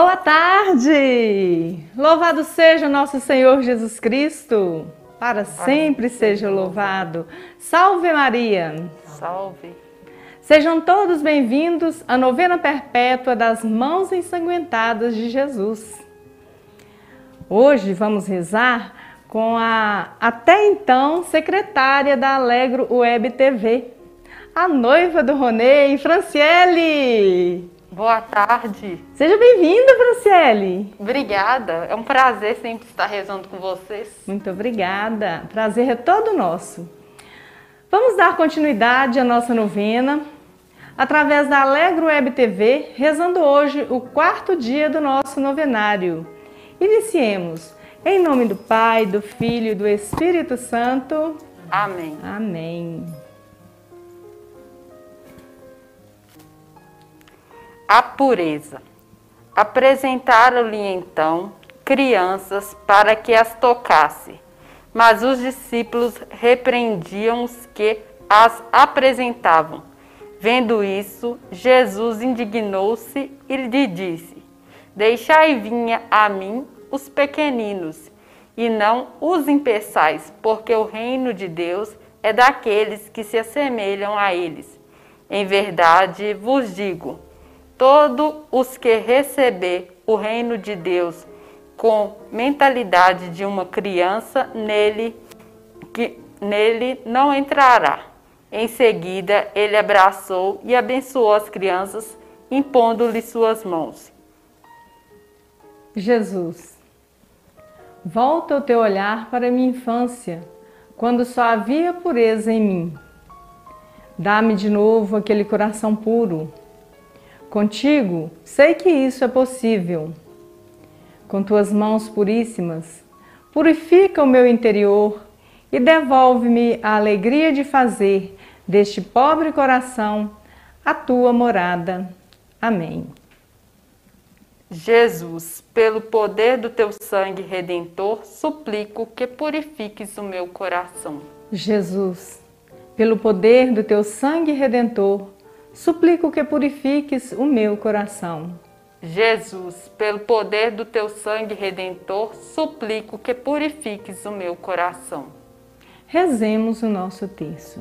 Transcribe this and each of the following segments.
Boa tarde! Louvado seja nosso Senhor Jesus Cristo, para sempre seja louvado. Salve Maria! Salve! Sejam todos bem-vindos à novena perpétua das mãos ensanguentadas de Jesus. Hoje vamos rezar com a até então secretária da Alegro Web TV, a noiva do Ronei, Franciele. Boa tarde. Seja bem-vinda, Franciele. Obrigada. É um prazer sempre estar rezando com vocês. Muito obrigada. Prazer é todo nosso. Vamos dar continuidade à nossa novena através da Alegro Web TV, rezando hoje o quarto dia do nosso novenário. Iniciemos. Em nome do Pai, do Filho e do Espírito Santo. Amém. Amém. A pureza. Apresentaram-lhe então crianças para que as tocasse, mas os discípulos repreendiam os que as apresentavam. Vendo isso, Jesus indignou-se e lhe disse: Deixai vinha a mim os pequeninos, e não os impeçais, porque o reino de Deus é daqueles que se assemelham a eles. Em verdade vos digo: todos os que receber o reino de Deus com mentalidade de uma criança, nele, que, nele não entrará. Em seguida, ele abraçou e abençoou as crianças, impondo-lhe suas mãos. Jesus, volta o teu olhar para a minha infância, quando só havia pureza em mim. Dá-me de novo aquele coração puro Contigo sei que isso é possível. Com tuas mãos puríssimas, purifica o meu interior e devolve-me a alegria de fazer deste pobre coração a tua morada. Amém. Jesus, pelo poder do teu sangue redentor, suplico que purifiques o meu coração. Jesus, pelo poder do teu sangue redentor, suplico que purifiques o meu coração. Jesus, pelo poder do teu sangue redentor, suplico que purifiques o meu coração. Rezemos o nosso texto.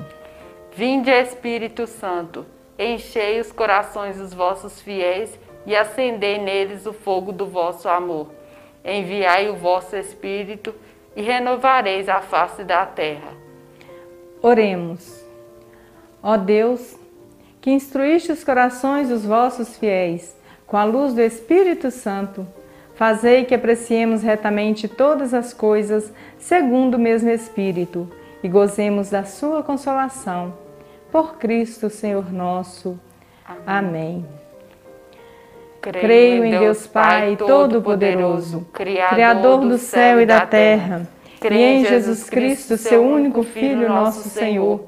Vinde, Espírito Santo, enchei os corações dos vossos fiéis e acendei neles o fogo do vosso amor. Enviai o vosso Espírito e renovareis a face da terra. Oremos. Ó Deus, que instruíste os corações dos vossos fiéis com a luz do Espírito Santo, fazei que apreciemos retamente todas as coisas segundo o mesmo Espírito e gozemos da sua consolação. Por Cristo, Senhor nosso. Amém. Creio, Creio em Deus Pai Todo-Poderoso, Criador do céu e da terra, e em Jesus Cristo, seu único Filho, nosso Senhor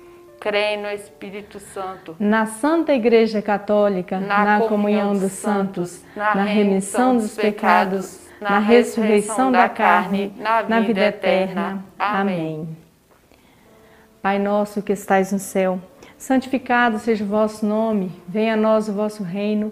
Creio no Espírito Santo. Na Santa Igreja Católica, na, na comunhão dos santos, na remissão dos pecados, na ressurreição da carne, na vida eterna. Amém. Pai nosso que estais no céu, santificado seja o vosso nome, venha a nós o vosso reino,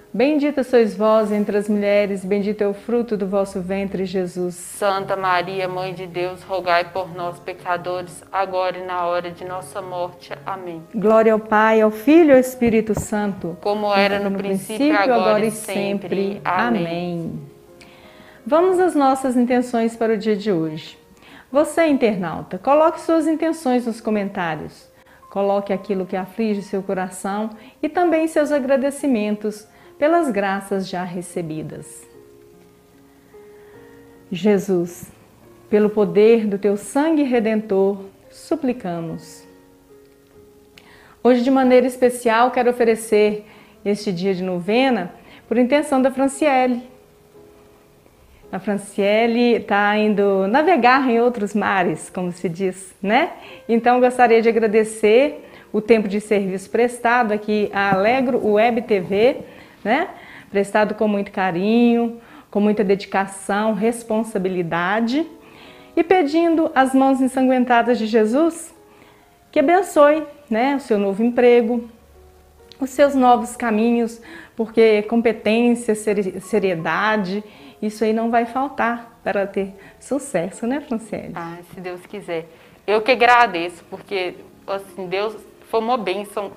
Bendita sois vós entre as mulheres, bendito é o fruto do vosso ventre, Jesus. Santa Maria, Mãe de Deus, rogai por nós, pecadores, agora e na hora de nossa morte. Amém. Glória ao Pai, ao Filho e ao Espírito Santo. Como era no, no princípio, princípio, agora, agora e sempre. sempre. Amém. Amém. Vamos às nossas intenções para o dia de hoje. Você, internauta, coloque suas intenções nos comentários. Coloque aquilo que aflige seu coração e também seus agradecimentos pelas graças já recebidas. Jesus, pelo poder do teu sangue redentor, suplicamos. Hoje, de maneira especial, quero oferecer este dia de novena por intenção da Franciele. A Franciele está indo navegar em outros mares, como se diz, né? Então, gostaria de agradecer o tempo de serviço prestado aqui à Alegro Web TV né? Prestado com muito carinho, com muita dedicação, responsabilidade e pedindo as mãos ensanguentadas de Jesus que abençoe, né, o seu novo emprego, os seus novos caminhos, porque competência, seriedade, isso aí não vai faltar para ter sucesso, né, Franciele? Ah, se Deus quiser. Eu que agradeço, porque assim, Deus foi uma bênção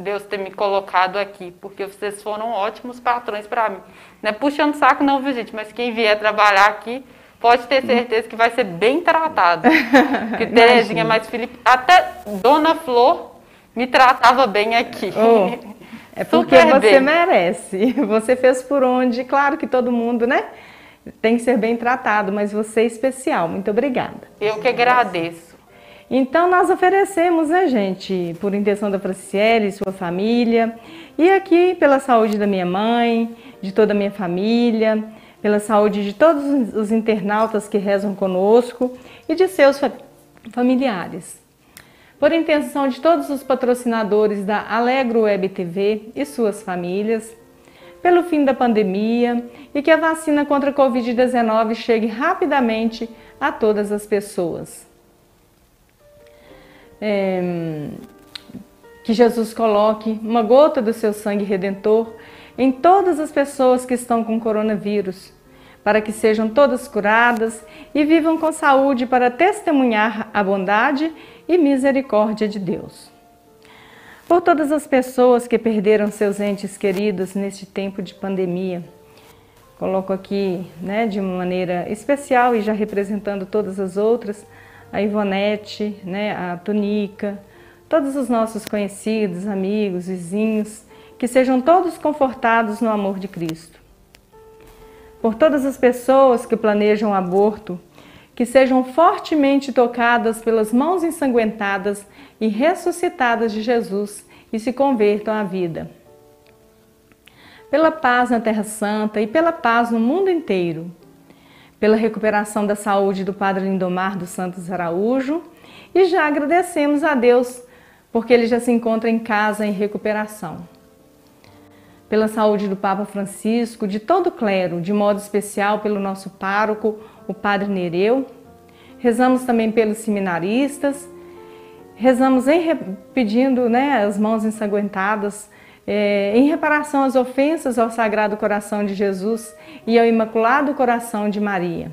Deus ter me colocado aqui, porque vocês foram ótimos patrões para mim. Não é puxando saco não, viu gente? Mas quem vier trabalhar aqui pode ter certeza que vai ser bem tratado. Que Terezinha, mais Felipe, até Dona Flor me tratava bem aqui. Oh, é porque Super você bem. merece. Você fez por onde, claro que todo mundo, né? Tem que ser bem tratado, mas você é especial. Muito obrigada. Eu que agradeço. Então nós oferecemos, né, gente, por intenção da Franciele e sua família, e aqui pela saúde da minha mãe, de toda a minha família, pela saúde de todos os internautas que rezam conosco e de seus familiares. Por intenção de todos os patrocinadores da Alegro Web TV e suas famílias, pelo fim da pandemia e que a vacina contra a Covid-19 chegue rapidamente a todas as pessoas é, que Jesus coloque uma gota do seu sangue redentor em todas as pessoas que estão com coronavírus, para que sejam todas curadas e vivam com saúde para testemunhar a bondade e misericórdia de Deus. Por todas as pessoas que perderam seus entes queridos neste tempo de pandemia, coloco aqui né, de uma maneira especial e já representando todas as outras, a Ivonete, né, a Tunica, todos os nossos conhecidos, amigos, vizinhos, que sejam todos confortados no amor de Cristo. Por todas as pessoas que planejam aborto, que sejam fortemente tocadas pelas mãos ensanguentadas e ressuscitadas de Jesus e se convertam à vida. Pela paz na Terra Santa e pela paz no mundo inteiro pela recuperação da saúde do Padre Lindomar dos Santos Araújo e já agradecemos a Deus porque ele já se encontra em casa em recuperação. Pela saúde do Papa Francisco, de todo o clero, de modo especial pelo nosso pároco, o Padre Nereu. Rezamos também pelos seminaristas, rezamos em, pedindo né, as mãos ensanguentadas é, em reparação às ofensas ao Sagrado Coração de Jesus e ao Imaculado Coração de Maria.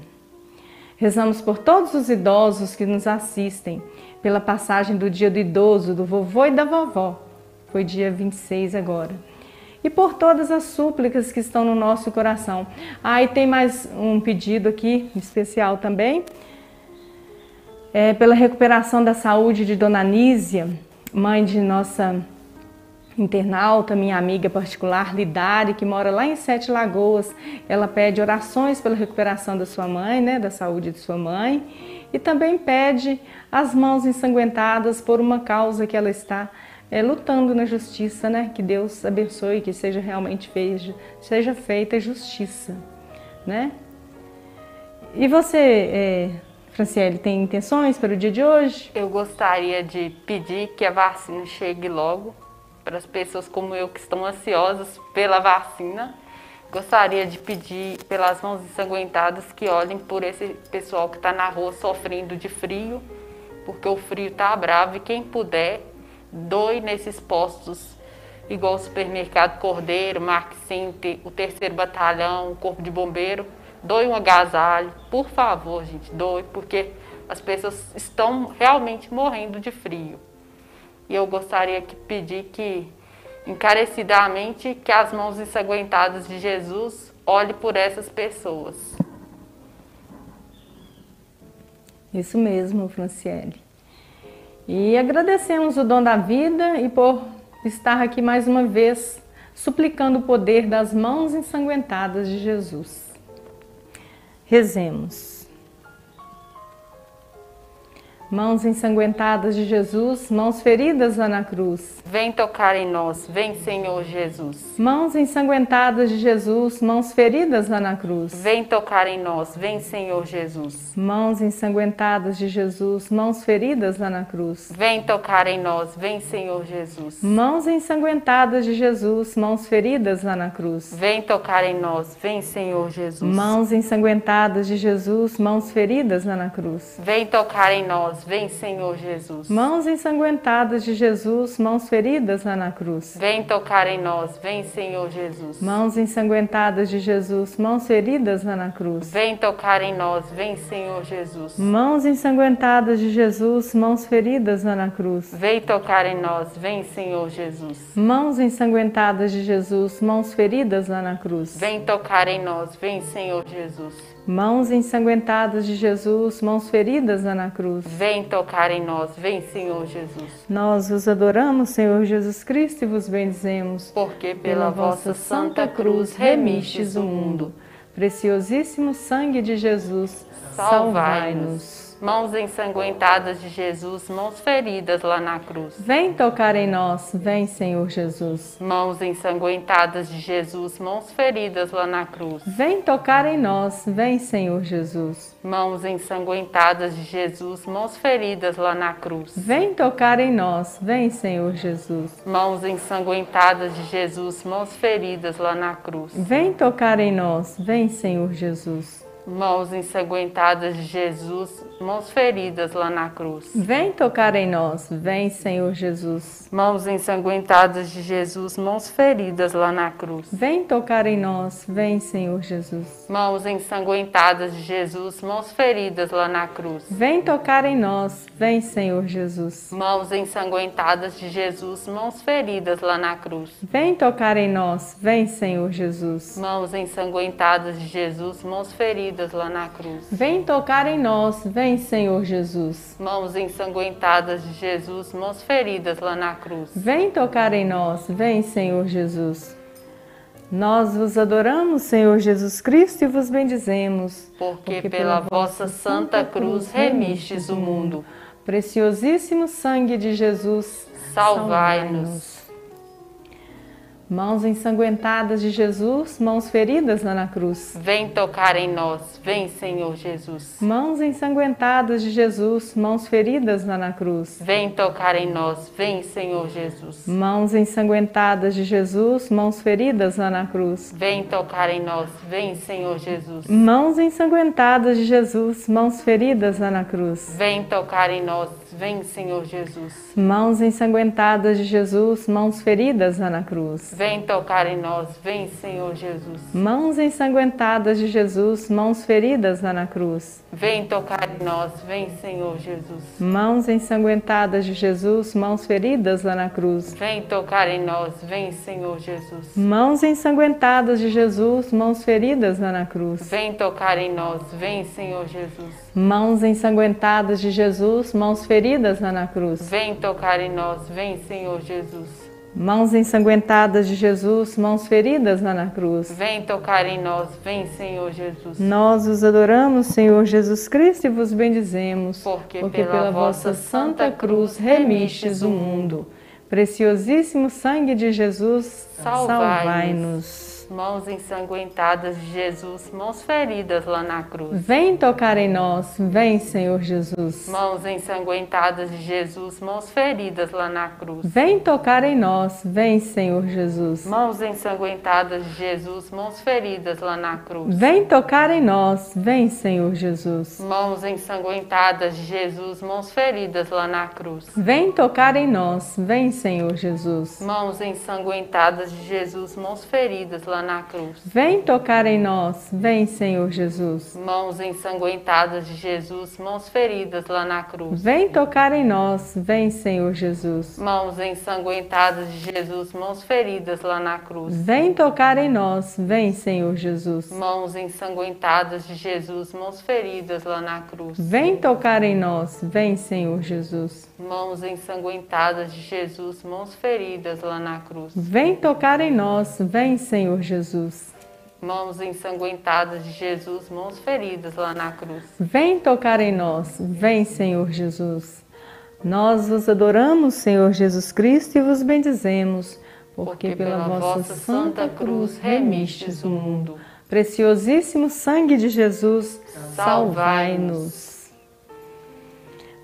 Rezamos por todos os idosos que nos assistem, pela passagem do dia do idoso, do vovô e da vovó, foi dia 26 agora. E por todas as súplicas que estão no nosso coração. Ah, e tem mais um pedido aqui especial também. É, pela recuperação da saúde de Dona Nísia, mãe de nossa internauta, minha amiga particular, Lidari, que mora lá em Sete Lagoas. Ela pede orações pela recuperação da sua mãe, né, da saúde de sua mãe, e também pede as mãos ensanguentadas por uma causa que ela está é, lutando na justiça, né? Que Deus abençoe, que seja realmente feita, seja feita justiça, né? E você, é, Franciele, tem intenções para o dia de hoje? Eu gostaria de pedir que a vacina chegue logo para as pessoas como eu que estão ansiosas pela vacina. Gostaria de pedir pelas mãos ensanguentadas que olhem por esse pessoal que está na rua sofrendo de frio, porque o frio está bravo e quem puder, doe nesses postos igual o supermercado Cordeiro, Mark Center, o terceiro batalhão, o corpo de bombeiro, doe um agasalho, por favor, gente, doe, porque as pessoas estão realmente morrendo de frio. E eu gostaria de pedir que, encarecidamente, que as mãos ensanguentadas de Jesus olhe por essas pessoas. Isso mesmo, Franciele. E agradecemos o dom da vida e por estar aqui mais uma vez suplicando o poder das mãos ensanguentadas de Jesus. Rezemos. Mãos ensanguentadas de Jesus, mãos feridas lá na cruz. Vem tocar em nós, vem Senhor Jesus. Mãos ensanguentadas de Jesus, mãos feridas lá na cruz. Vem tocar em nós, vem Senhor Jesus. Mãos ensanguentadas de Jesus, mãos feridas lá na cruz. Vem tocar em nós, vem Senhor Jesus. Mãos ensanguentadas de Jesus, mãos feridas lá na cruz. Vem tocar em nós, vem Senhor Jesus. Mãos ensanguentadas de Jesus, mãos feridas lá na cruz. Vem tocar em nós nós, vem Senhor Jesus. Mãos ensanguentadas de Jesus, mãos feridas lá na cruz. Vem tocar em nós, vem Senhor Jesus. Mãos ensanguentadas de Jesus, mãos feridas lá na cruz. Vem tocar em nós, vem Senhor Jesus. Mãos ensanguentadas de Jesus, mãos feridas lá na cruz. Vem tocar em nós, vem Senhor Jesus. Mãos ensanguentadas de Jesus, mãos feridas lá na cruz. Vem tocar em nós, vem Senhor Jesus. Mãos ensanguentadas de Jesus, mãos feridas na cruz. Vem tocar em nós, vem Senhor Jesus. Nós vos adoramos, Senhor Jesus Cristo, e vos bendizemos. Porque pela, pela vossa santa cruz remistes o mundo. Preciosíssimo sangue de Jesus, salvai-nos mãos ensanguentadas de Jesus, mãos feridas lá na cruz. Vem tocar em nós, vem Senhor Jesus. Mãos ensanguentadas de Jesus, mãos feridas lá na cruz. Vem tocar em nós, vem Senhor Jesus. Mãos ensanguentadas de Jesus, mãos feridas lá na cruz. Vem tocar em nós, vem Senhor Jesus. Mãos ensanguentadas de Jesus, mãos feridas lá na cruz. Vem tocar em nós, vem Senhor Jesus mãos ensanguentadas de Jesus, mãos feridas lá na cruz. Vem tocar em nós, vem Senhor Jesus. Mãos ensanguentadas de Jesus, mãos feridas lá na cruz. Vem tocar em nós, vem Senhor Jesus. Mãos ensanguentadas de Jesus, mãos feridas lá na cruz. Vem tocar em nós, vem Senhor Jesus. Mãos ensanguentadas de Jesus, mãos feridas lá na cruz. Vem tocar em nós, vem Senhor Jesus. Mãos ensanguentadas de Jesus, mãos feridas feridas lá na cruz. Vem tocar em nós, vem Senhor Jesus. Mãos ensanguentadas de Jesus, mãos feridas lá na cruz. Vem tocar em nós, vem Senhor Jesus. Nós vos adoramos, Senhor Jesus Cristo, e vos bendizemos. Porque, porque pela, pela vossa santa cruz remistes o mundo. Preciosíssimo sangue de Jesus, salvai-nos. salvai nos Mãos ensanguentadas de Jesus, mãos feridas lá na cruz. Vem tocar em nós, vem Senhor Jesus. Mãos ensanguentadas de Jesus, mãos feridas lá na cruz. Vem tocar em nós, vem Senhor Jesus. Mãos ensanguentadas de Jesus, mãos feridas lá na cruz. Vem tocar em nós, vem Senhor Jesus. Mãos ensanguentadas de Jesus, mãos feridas lá na cruz. Vem tocar em nós, vem Senhor Jesus. Mãos ensanguentadas de Jesus, mãos feridas lá na cruz. Vem tocar em nós, vem Senhor Jesus. Mãos ensanguentadas de Jesus, mãos feridas lá na cruz. Vem tocar em nós, vem Senhor Jesus. Mãos ensanguentadas de Jesus, mãos feridas lá na cruz. Vem tocar em nós, vem Senhor Jesus. Mãos ensanguentadas de Jesus, mãos feridas lá na cruz. Vem tocar em nós, vem Senhor Jesus. Mãos ensanguentadas de Jesus, mãos feridas lá na cruz. Vem tocar em nós, vem Senhor Jesus. Mãos ensanguentadas de Jesus, mãos feridas lá na cruz. Vem tocar em nós, vem Senhor Jesus. Nós os adoramos, Senhor Jesus Cristo, e vos bendizemos, porque, porque pela, pela vossa santa cruz remistes o mundo. Preciosíssimo sangue de Jesus, salvai-nos. Salvai mãos ensanguentadas de Jesus, mãos feridas lá na cruz. Vem tocar em nós, vem, Senhor Jesus. Mãos ensanguentadas de Jesus, mãos feridas lá na cruz. Vem tocar em nós, vem, Senhor Jesus. Mãos ensanguentadas de Jesus, mãos feridas lá na cruz. Vem tocar em nós, vem, Senhor Jesus. Mãos ensanguentadas de Jesus, mãos feridas lá na cruz. Vem tocar em nós, vem, Senhor Jesus. Mãos ensanguentadas de Jesus, mãos feridas lá na cruz. Vem tocar em nós, vem, Senhor Jesus. Mãos ensanguentadas de Jesus, mãos feridas lá na cruz. Vem tocar em nós, vem, Senhor Jesus. Mãos ensanguentadas de Jesus, mãos feridas lá na cruz. Vem tocar em nós, vem, Senhor Jesus. Mãos ensanguentadas de Jesus, mãos feridas lá na cruz. Vem tocar em nós, vem, Senhor Jesus. Mãos ensanguentadas de Jesus, mãos feridas lá na cruz. Vem tocar em nós, vem, Senhor Jesus. Mãos ensanguentadas de Jesus, mãos feridas lá na cruz. Vem tocar em nós, vem, Senhor Jesus. Nós vos adoramos, Senhor Jesus Cristo, e vos bendizemos, porque, pela, vossa santa cruz remistes o mundo. Preciosíssimo sangue de Jesus, salvai-nos.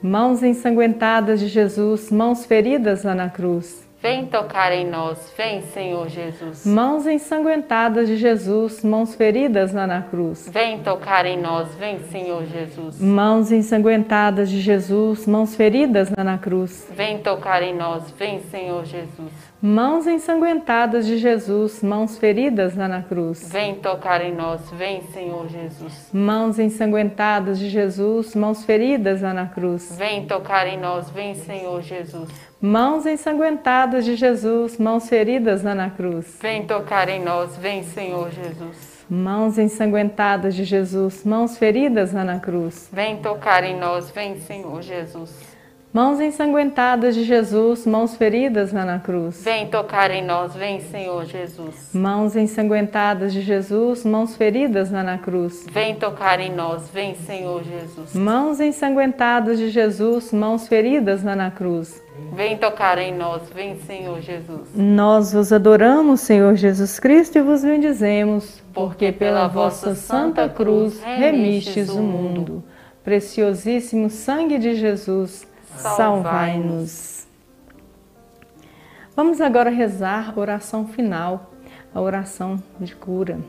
Mãos ensanguentadas de Jesus, mãos feridas lá na cruz. Vem tocar em nós, vem, Senhor Jesus. Mãos ensanguentadas de Jesus, mãos feridas lá na cruz. Vem tocar em nós, vem, Senhor Jesus. Mãos ensanguentadas de Jesus, mãos feridas lá na cruz. Vem tocar em nós, vem, Senhor Jesus. Mãos ensanguentadas de Jesus, mãos feridas lá na cruz. Vem tocar em nós, vem, Senhor Jesus. Mãos ensanguentadas de Jesus, mãos feridas lá na cruz. Vem tocar em nós, vem, Senhor Jesus. Mãos ensanguentadas de Jesus, mãos feridas lá na cruz. Vem tocar em nós, vem, Senhor Jesus. Mãos ensanguentadas de Jesus, mãos feridas lá na cruz. Vem tocar em nós, vem, Senhor Jesus. Mãos ensanguentadas de Jesus, mãos feridas lá na cruz. Vem tocar em nós, vem, Senhor Jesus. Mãos ensanguentadas de Jesus, mãos feridas lá na cruz. Vem tocar em nós, vem, Senhor Jesus. Mãos ensanguentadas de Jesus, mãos feridas lá na cruz. Vem tocar em nós, vem, Senhor Jesus. Nós vos adoramos, Senhor Jesus Cristo, e vos bendizemos, porque pela vossa santa cruz remistes o mundo. Preciosíssimo sangue de Jesus, salvai-nos. Vamos agora rezar a oração final, a oração de cura.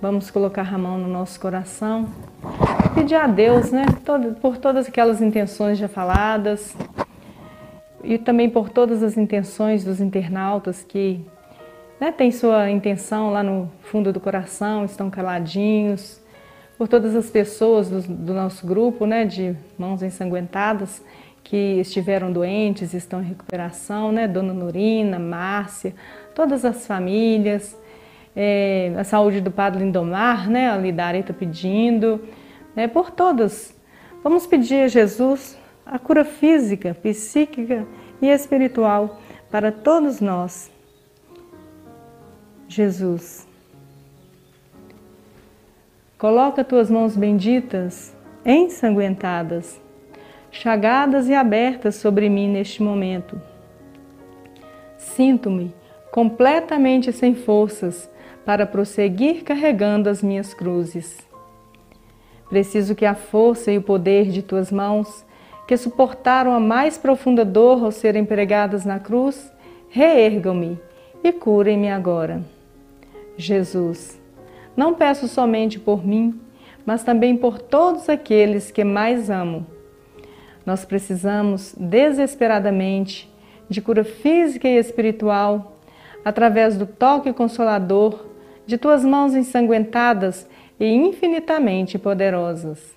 Vamos colocar a mão no nosso coração, pedir a Deus, né, por todas aquelas intenções já faladas e também por todas as intenções dos internautas que né, têm sua intenção lá no fundo do coração, estão caladinhos, por todas as pessoas do, do nosso grupo né, de mãos ensanguentadas que estiveram doentes, estão em recuperação, né? Dona Norina, Márcia, todas as famílias, é, a saúde do Padre Lindomar, né? A está pedindo, né? Por todas. Vamos pedir a Jesus a cura física, psíquica e espiritual para todos nós. Jesus, coloca tuas mãos benditas, ensanguentadas, chagadas e abertas sobre mim neste momento. Sinto-me completamente sem forças para prosseguir carregando as minhas cruzes. Preciso que a força e o poder de tuas mãos, que suportaram a mais profunda dor ao serem pregadas na cruz, reergam-me e curem-me agora. Jesus, não peço somente por mim, mas também por todos aqueles que mais amo nós precisamos desesperadamente de cura física e espiritual através do toque consolador de tuas mãos ensanguentadas e infinitamente poderosas.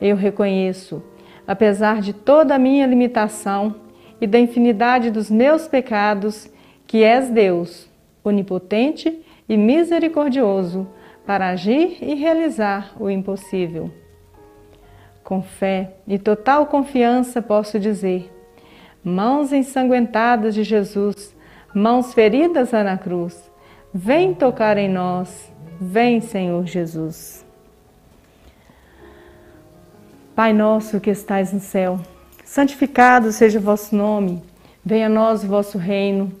Eu reconheço, apesar de toda a minha limitação e da infinidade dos meus pecados, que és Deus, onipotente e misericordioso, para agir e realizar o impossível. Com fé e total confiança posso dizer: Mãos ensanguentadas de Jesus, mãos feridas na cruz, vem tocar em nós, vem, Senhor Jesus. Pai nosso que estais no céu, santificado seja o vosso nome, venha a nós o vosso reino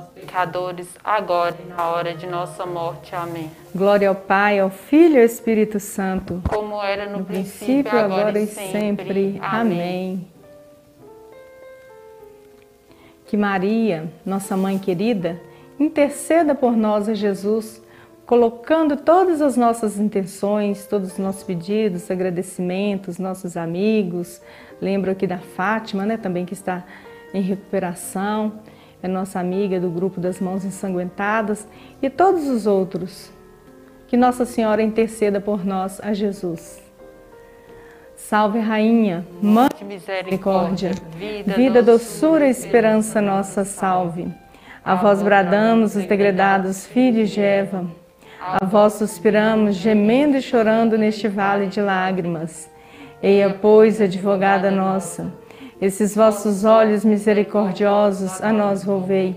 pecadores, agora e na hora de nossa morte. Amém. Glória ao Pai, ao Filho e ao Espírito Santo. Como era no, No princípio, princípio, agora, agora e e sempre. Amém. Que Maria, nossa mãe querida, interceda por nós a Jesus, colocando todas as nossas intenções, todos os nossos pedidos, agradecimentos, nossos amigos. Lembro aqui da Fátima, né, também que está em recuperação, é nossa amiga do grupo das Mãos Ensanguentadas e todos os outros. Que Nossa Senhora interceda por nós a Jesus. Salve Rainha, Mãe De misericórdia, Misericórdia, vida, doçura e esperança nossa, salve. A vós bradamos os degredados filhos de Eva. A vós suspiramos, gemendo e chorando neste vale de lágrimas. Eia, pois, advogada nossa, esses vossos olhos misericordiosos a nós volvei.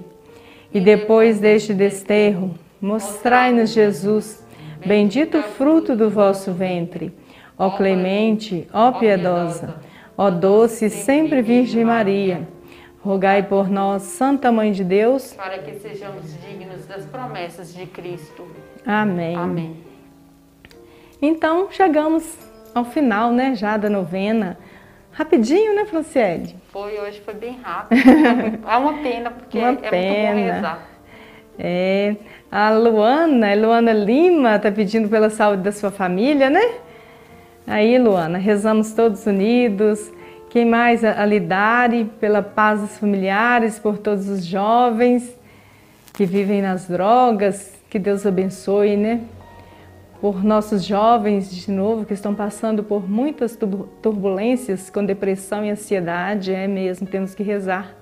E depois deste desterro, mostrai-nos Jesus, bendito o fruto do vosso ventre. Ó clemente, ó piedosa, ó doce e sempre Virgem Maria, rogai por nós, Santa Mãe de Deus. para que sejamos dignos das promessas de Cristo. Amém. Amém. Então, chegamos ao final, né, já da novena. Rapidinho, né, Franciele? Foi hoje, foi bem rápido. é uma pena, porque Uma é muito pena. bom rezar. É, a Luana, Luana Lima, tá pedindo pela saúde da sua família, né? Aí, Luana, rezamos todos unidos. Quem mais? A a Lidare, pela paz dos familiares, por todos os jovens que vivem nas drogas. Que Deus abençoe, né? Por nossos jovens, de novo, que estão passando por muitas turbu- turbulências com depressão e ansiedade. É mesmo, temos que rezar.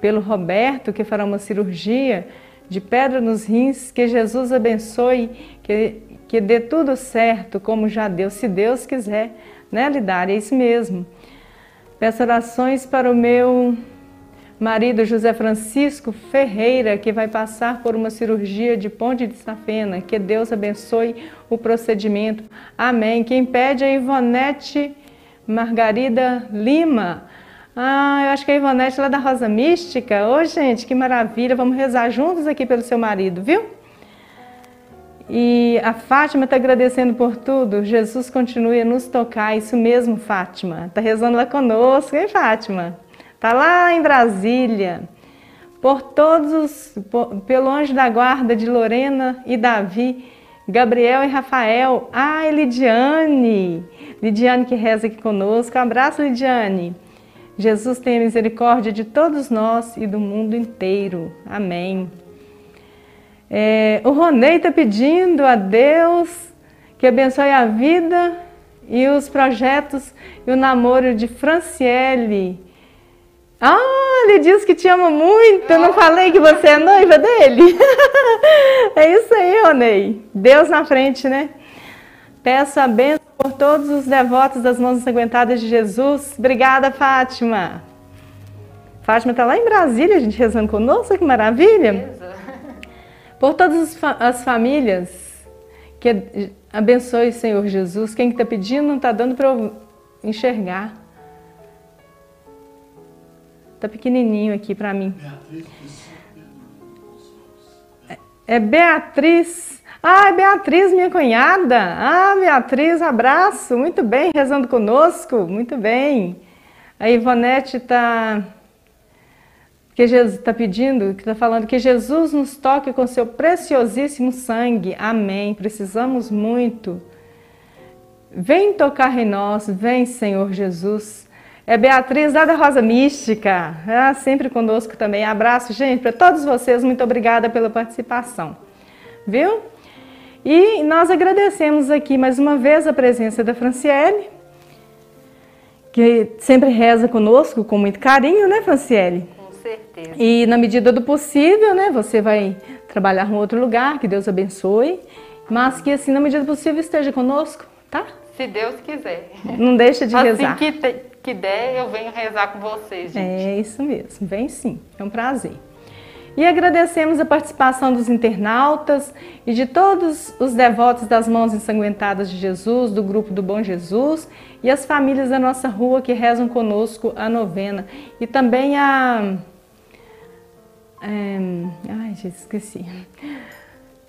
Pelo Roberto, que fará uma cirurgia de pedra nos rins, que Jesus abençoe, que, que dê tudo certo, como já deu, se Deus quiser, né, Lidar? É isso mesmo. Peço orações para o meu marido José Francisco Ferreira, que vai passar por uma cirurgia de ponte de safena. Que Deus abençoe o procedimento. Amém. Quem pede é Ivonete Margarida Lima. Ah, eu acho que é a Ivonete lá da Rosa Mística. Ô, gente, que maravilha. Vamos rezar juntos aqui pelo seu marido, viu? E a Fátima está agradecendo por tudo. Jesus continue a nos tocar. Isso mesmo, Fátima. Está rezando lá conosco, hein, Fátima? Está lá em Brasília. Por todos, os, por- pelo anjo da guarda de Lorena e Davi, Gabriel e Rafael. Ah, e Lidiane. Lidiane que reza aqui conosco. Um abraço, Lidiane. Jesus tenha misericórdia de todos nós e do mundo inteiro. Amém. É, o Ronei está pedindo a Deus que abençoe a vida e os projetos e o namoro de Franciele. Ah, ele diz que te ama muito. Eu não falei que você é noiva dele? é isso aí, Ronei. Deus na frente, né? Peço a bênção por todos os devotos das mãos ensanguentadas de Jesus. Obrigada, Fátima. Fátima está lá em Brasília, a gente rezando conosco, que maravilha. Por todas as famílias, que abençoe, Senhor Jesus. Quem está pedindo não está dando para eu enxergar. Está pequenininho aqui para mim. É Beatriz. Ah, é Beatriz, minha cunhada. Ah, Beatriz, abraço. Muito bem, rezando conosco. Muito bem. A Ivonete está que Jesus está pedindo, que está falando que Jesus nos toque com seu preciosíssimo sangue. Amém. Precisamos muito. Vem tocar em nós, vem, Senhor Jesus. É Beatriz lá da Rosa Mística, ah, sempre conosco também. Abraço, gente, para todos vocês. Muito obrigada pela participação. Viu? E nós agradecemos aqui mais uma vez a presença da Franciele, que sempre reza conosco com muito carinho, né, Franciele? Com certeza. E na medida do possível, né, você vai trabalhar em outro lugar, que Deus abençoe, mas que assim, na medida do possível, esteja conosco, tá? Se Deus quiser. Não deixa de assim rezar. Que, te, que der, eu venho rezar com vocês, gente. É isso mesmo, vem sim, é um prazer. E agradecemos a participação dos internautas e de todos os devotos das mãos ensanguentadas de Jesus, do grupo do Bom Jesus e as famílias da nossa rua que rezam conosco a novena. E também a. É, ai, gente, esqueci.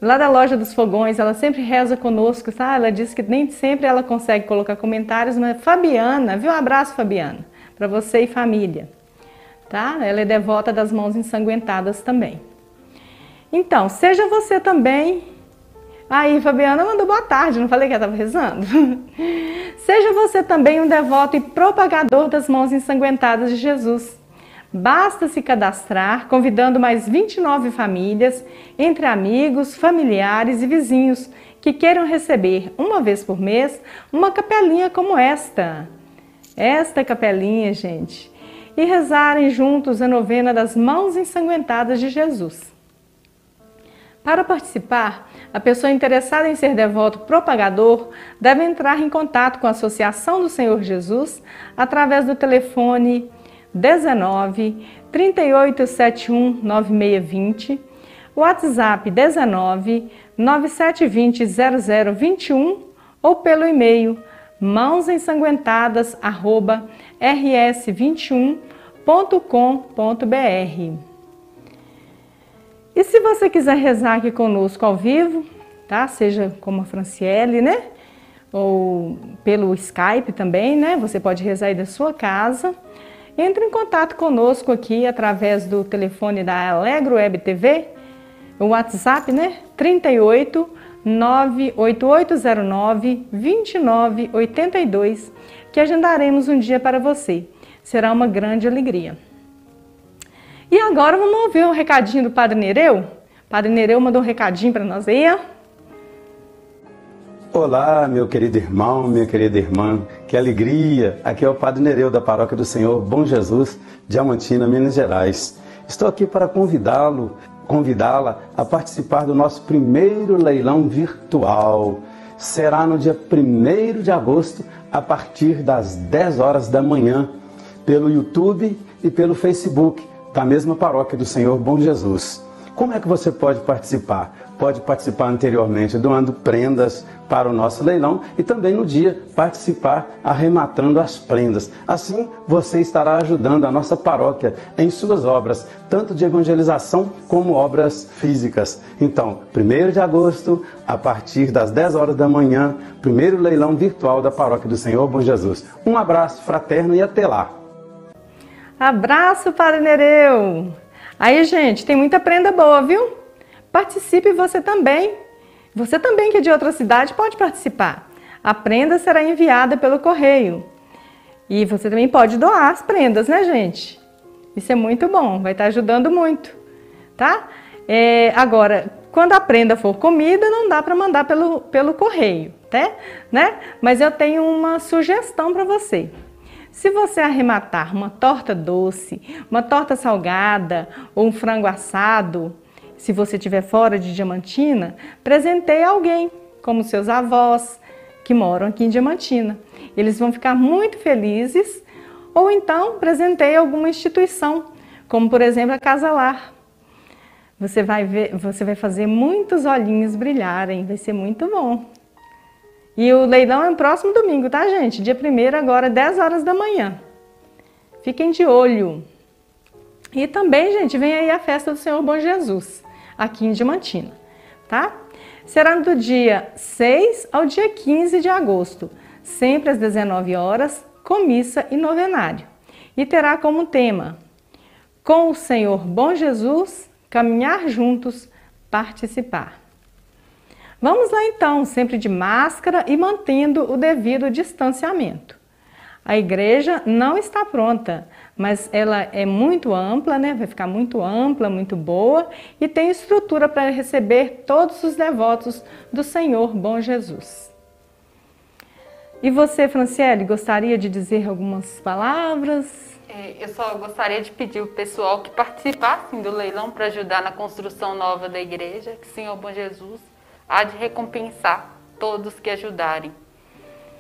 Lá da loja dos fogões, ela sempre reza conosco, tá? Ela diz que nem sempre ela consegue colocar comentários, mas Fabiana, viu? Um abraço, Fabiana, para você e família tá? Ela é devota das mãos ensanguentadas também. Então, seja você também. Aí, Fabiana mandou boa tarde, não falei que ela estava rezando? seja você também um devoto e propagador das mãos ensanguentadas de Jesus. Basta se cadastrar, convidando mais 29 famílias, entre amigos, familiares e vizinhos, que queiram receber, uma vez por mês, uma capelinha como esta. Esta capelinha, gente, e rezarem juntos a novena das mãos ensanguentadas de Jesus. Para participar, a pessoa interessada em ser devoto propagador deve entrar em contato com a Associação do Senhor Jesus através do telefone 19 3871 9620, WhatsApp 19 9720 0021 ou pelo e-mail mãosensanguentadas@rs21.com.br. E se você quiser rezar aqui conosco ao vivo, tá? Seja como a Franciele, né? Ou pelo Skype também, né? Você pode rezar aí da sua casa. Entre em contato conosco aqui através do telefone da Alegro Web TV, o WhatsApp, né? 38 98809 2982, que agendaremos um dia para você. Será uma grande alegria. E agora vamos ouvir um recadinho do Padre Nereu? Padre Nereu mandou um recadinho para nós aí. Olá, meu querido irmão, minha querida irmã, que alegria! Aqui é o Padre Nereu da Paróquia do Senhor Bom Jesus, Diamantina, Minas Gerais. Estou aqui para convidá-lo convidá-la a participar do nosso primeiro leilão virtual. Será no dia 1 de agosto, a partir das 10 horas da manhã, pelo YouTube e pelo Facebook da mesma paróquia do Senhor Bom Jesus. Como é que você pode participar? Pode participar anteriormente doando prendas para o nosso leilão e também no dia participar arrematando as prendas. Assim, você estará ajudando a nossa paróquia em suas obras, tanto de evangelização como obras físicas. Então, 1 de agosto, a partir das 10 horas da manhã, primeiro leilão virtual da Paróquia do Senhor Bom Jesus. Um abraço fraterno e até lá. Abraço, Padre Nereu! Aí, gente, tem muita prenda boa, viu? Participe você também. Você também que é de outra cidade pode participar. A prenda será enviada pelo correio. E você também pode doar as prendas, né, gente? Isso é muito bom, vai estar ajudando muito, tá? É, agora, quando a prenda for comida, não dá para mandar pelo, pelo correio, tá? né? Mas eu tenho uma sugestão para você. Se você arrematar uma torta doce, uma torta salgada ou um frango assado, se você estiver fora de Diamantina, presenteie alguém, como seus avós que moram aqui em Diamantina. Eles vão ficar muito felizes. Ou então presenteie alguma instituição, como por exemplo a Casa Lar. Você vai ver, você vai fazer muitos olhinhos brilharem, vai ser muito bom. E o leilão é no próximo domingo, tá, gente? Dia 1 agora, 10 horas da manhã. Fiquem de olho. E também, gente, vem aí a festa do Senhor Bom Jesus, aqui em Diamantina, tá? Será do dia 6 ao dia 15 de agosto, sempre às 19 horas, com missa e novenário. E terá como tema: Com o Senhor Bom Jesus, caminhar juntos, participar. Vamos lá então, sempre de máscara e mantendo o devido distanciamento. A igreja não está pronta, mas ela é muito ampla, né? Vai ficar muito ampla, muito boa e tem estrutura para receber todos os devotos do Senhor Bom Jesus. E você, Franciele, gostaria de dizer algumas palavras? É, eu só gostaria de pedir o pessoal que participassem do leilão para ajudar na construção nova da igreja, que o Senhor Bom Jesus há de recompensar todos que ajudarem.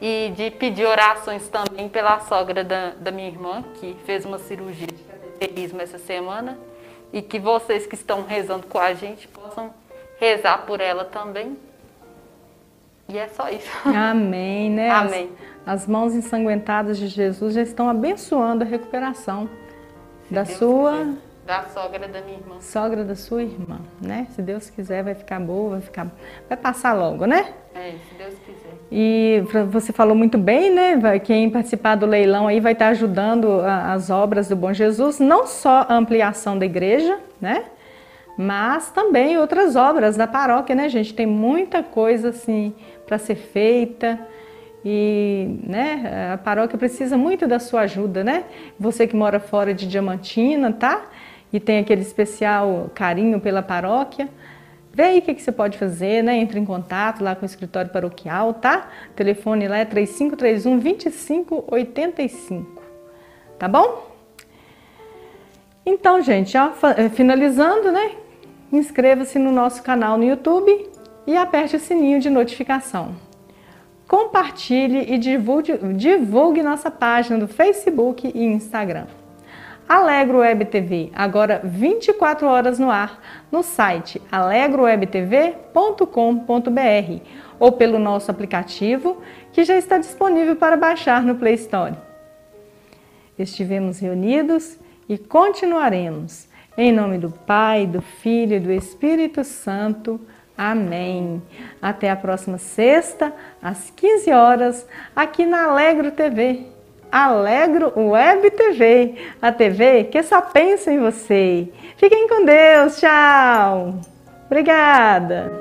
E de pedir orações também pela sogra da, da minha irmã, que fez uma cirurgia de cateterismo essa semana, e que vocês que estão rezando com a gente possam rezar por ela também. E é só isso. Amém, né? Amém. As, as mãos ensanguentadas de Jesus já estão abençoando a recuperação da Deus sua quiser. Da sogra da minha irmã. sogra da sua irmã, né? Se Deus quiser, vai ficar boa, vai ficar, vai passar logo, né? É, se Deus quiser. E você falou muito bem, né? Quem participar do leilão aí vai estar ajudando as obras do Bom Jesus, não só a ampliação da igreja, né? Mas também outras obras da paróquia, né, gente? Tem muita coisa assim para ser feita e, né? A paróquia precisa muito da sua ajuda, né? Você que mora fora de Diamantina, tá? E tem aquele especial carinho pela paróquia. Vê aí o que, que você pode fazer, né? Entre em contato lá com o escritório paroquial, tá? O telefone lá é 3531 2585. Tá bom? Então, gente, ó, eh, finalizando, né? Inscreva-se no nosso canal no YouTube e aperte o sininho de notificação. Compartilhe e divulgue, divulgue nossa página do Facebook e Instagram. Alegro Web TV, agora 24 horas no ar, no site alegrowebtv.com.br ou pelo nosso aplicativo, que já está disponível para baixar no Play Store. Estivemos reunidos e continuaremos. Em nome do Pai, do Filho e do Espírito Santo. Amém. Até a próxima sexta, às 15 horas, aqui na Alegro TV. Alegro Web TV, a TV que só pensa em você. Fiquem com Deus, tchau. Obrigada.